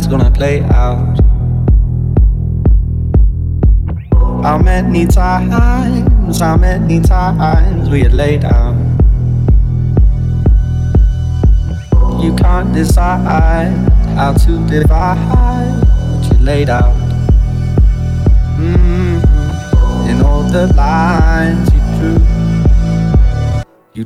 Is gonna play out. How many times, how many times we had laid out? You can't decide how to divide what you laid out.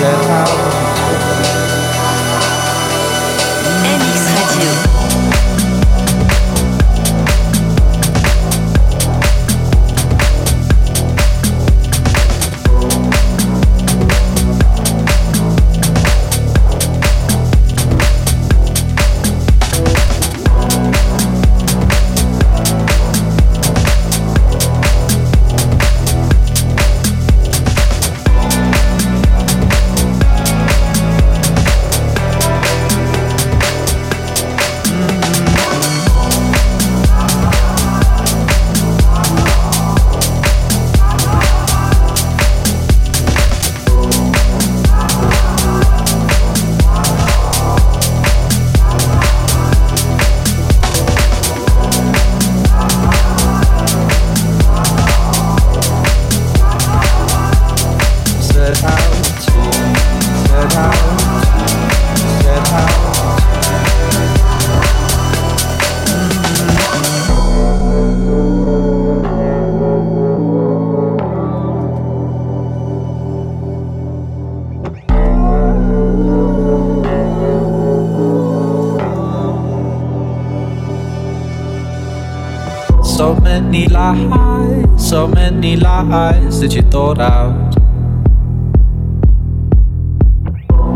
let out. Lies that you thought out.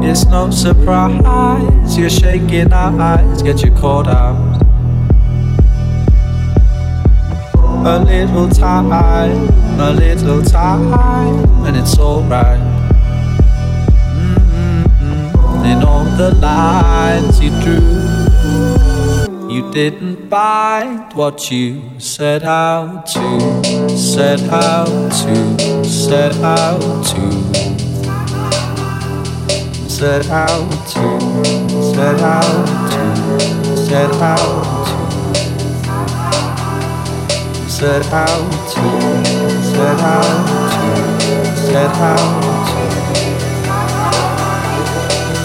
It's no surprise you're shaking our eyes get you caught out. A little time, a little time, and it's alright. Mm-hmm. In all the lines you drew, you didn't find what you set out to set out to, set out to, set out to, set out to, set out to, set out to, set out to, set out to,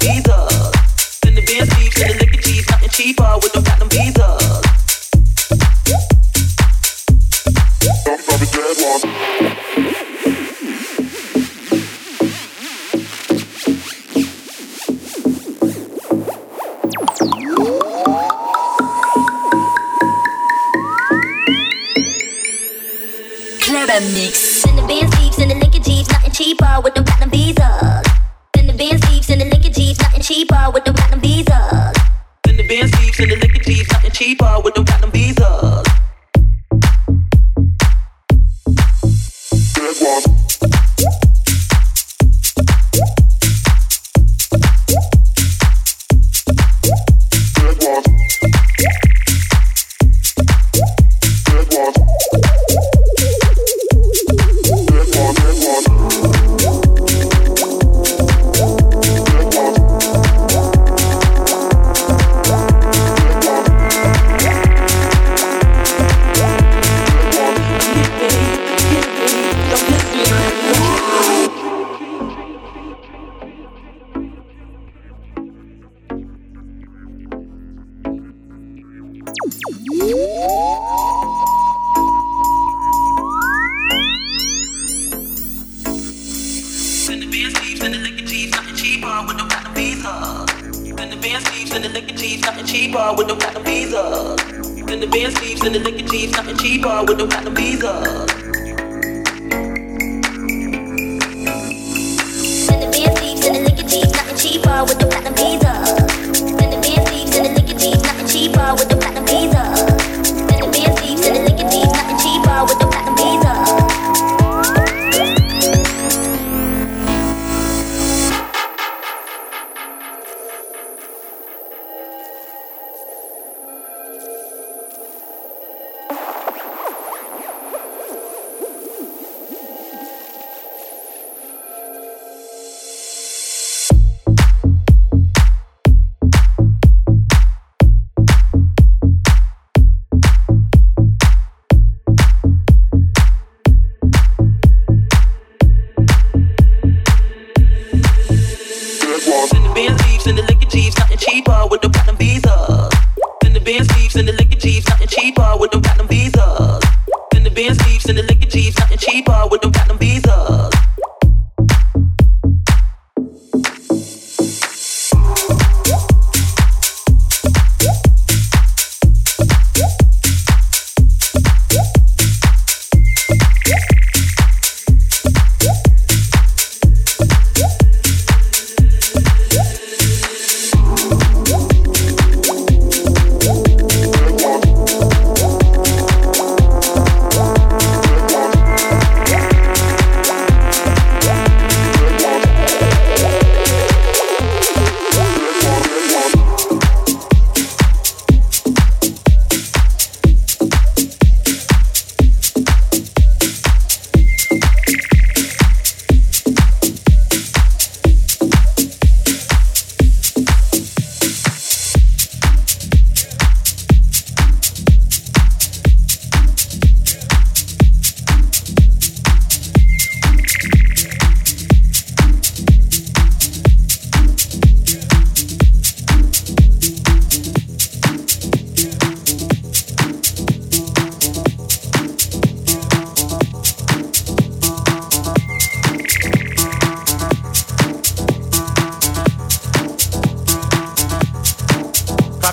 Visa. Send the van cheap, send liquor cheap, nothing cheaper with no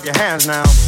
your hands now.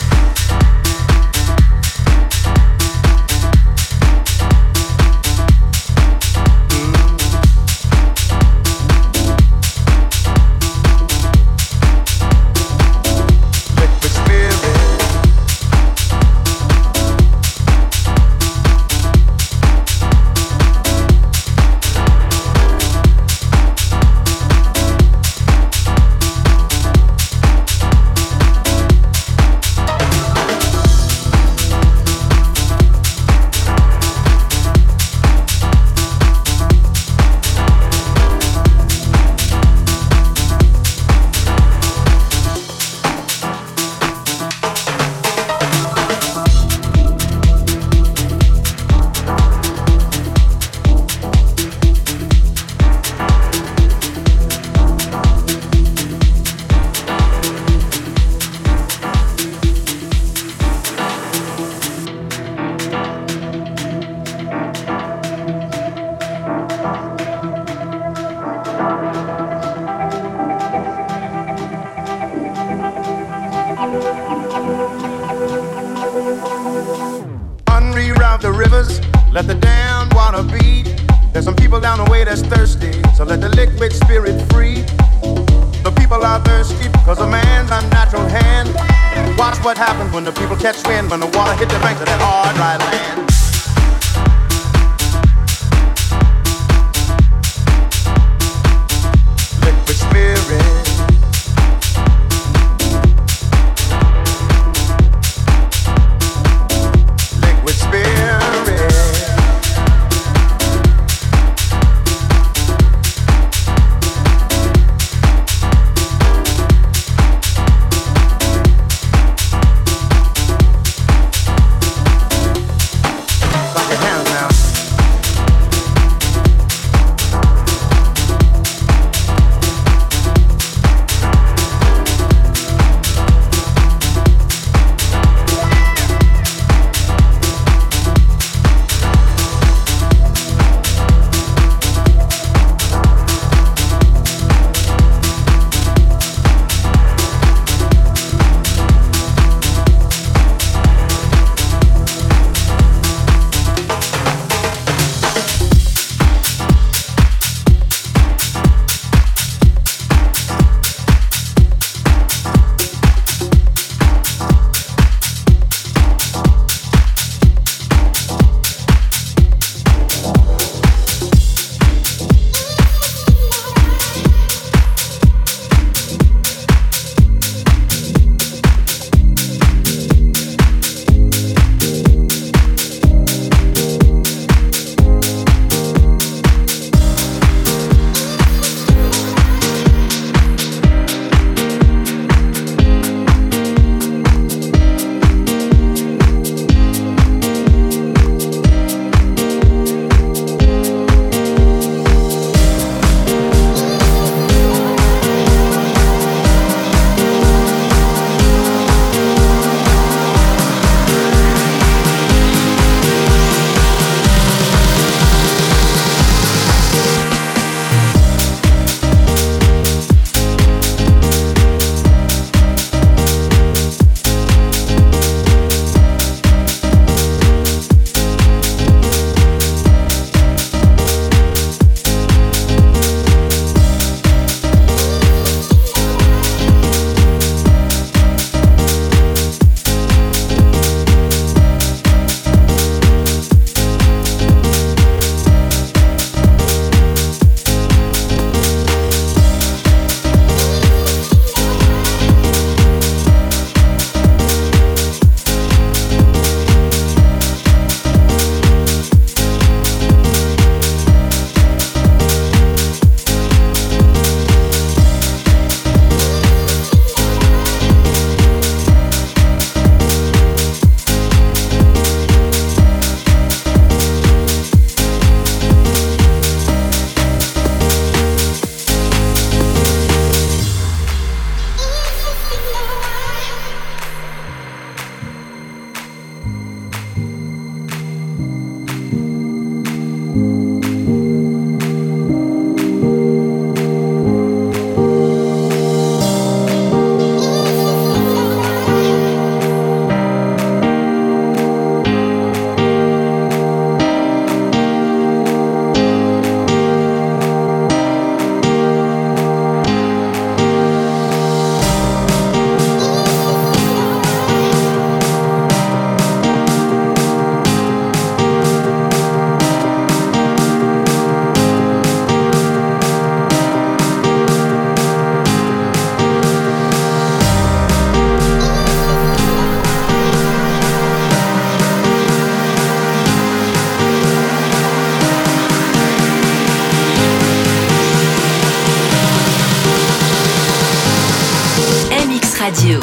Radio.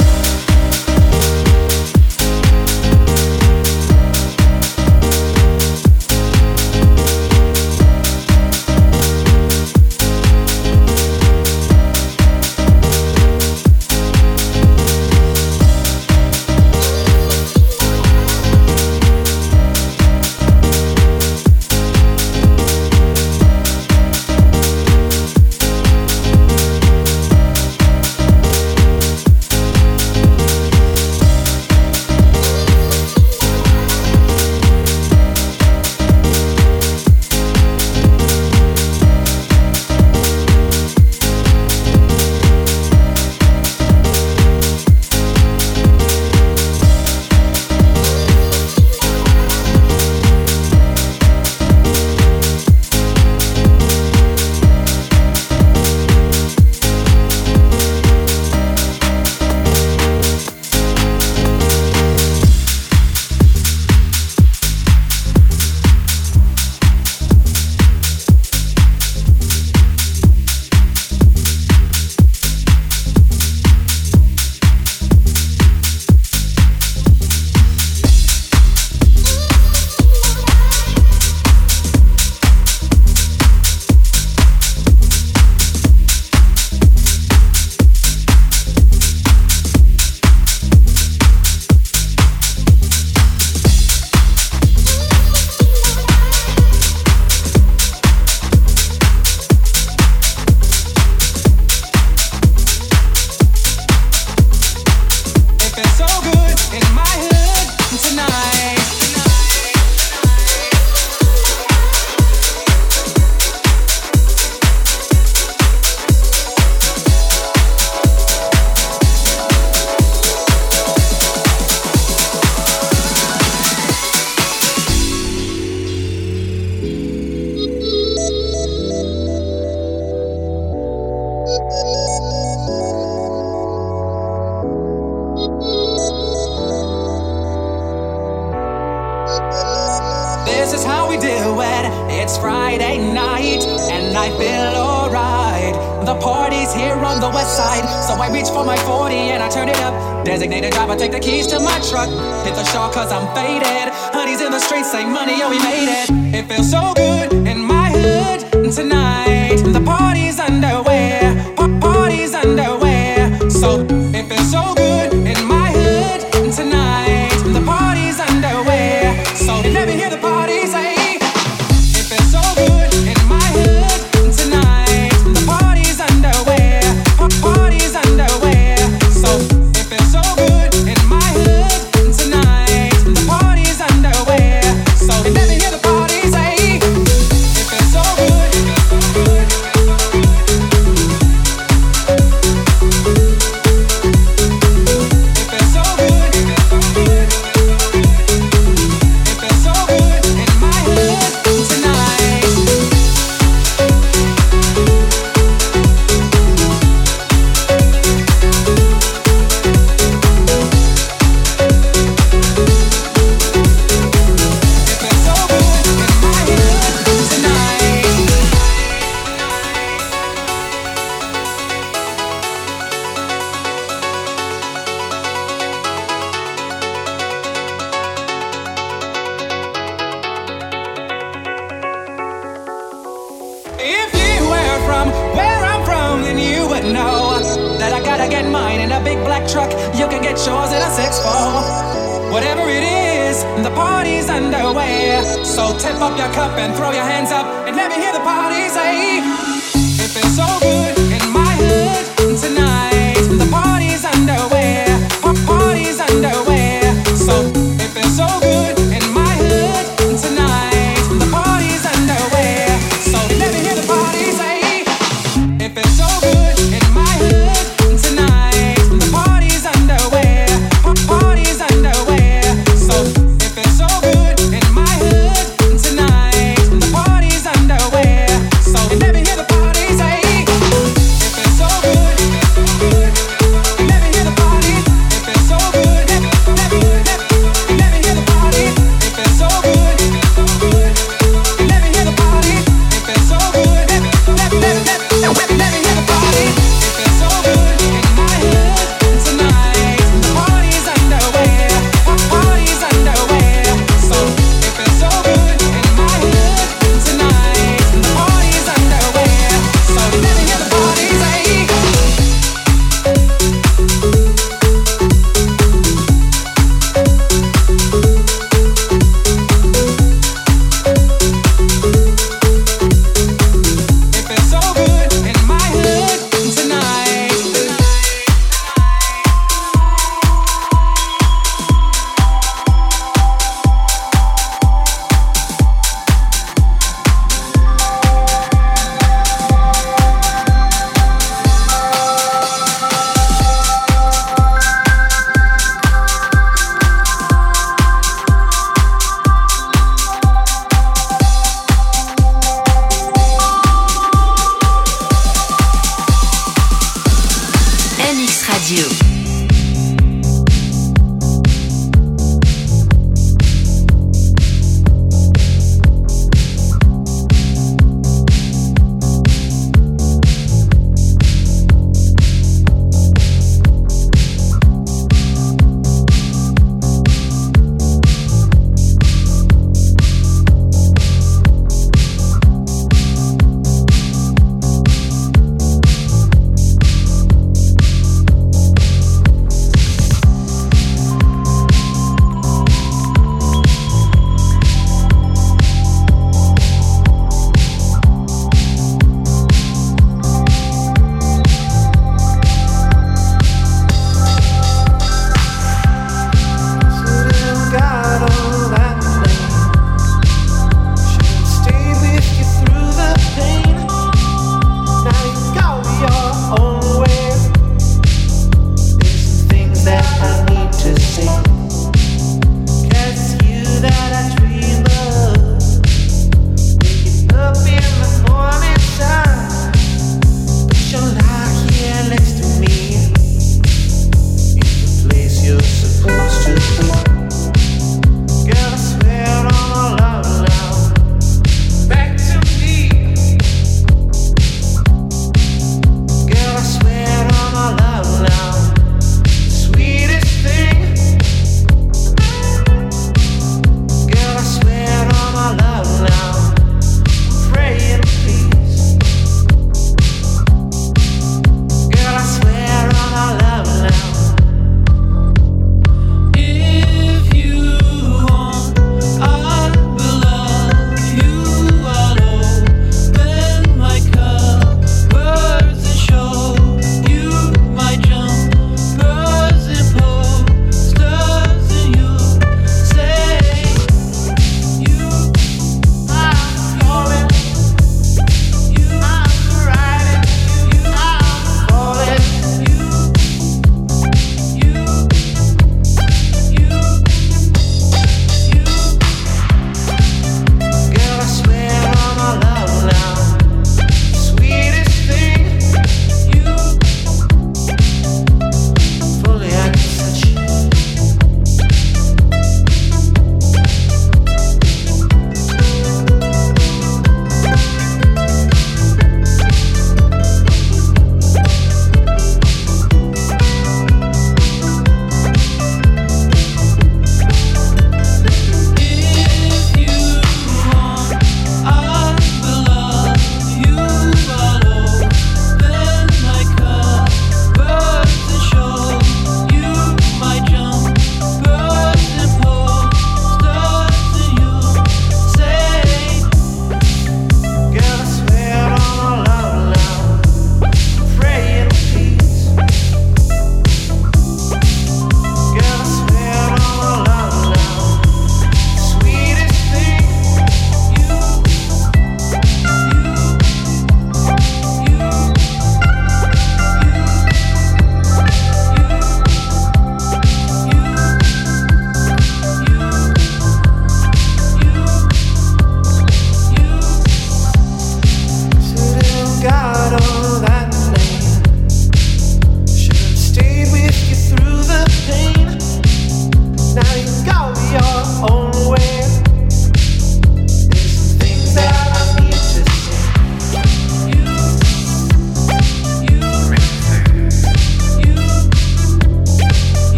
This is how we do it. It's Friday night, and I feel alright. The party's here on the west side, so I reach for my 40 and I turn it up. Designated driver, take the keys to my truck. Hit the shore, cause I'm faded. Honey's in the streets, say money, oh, we made it. It feels so good in my hood tonight. The party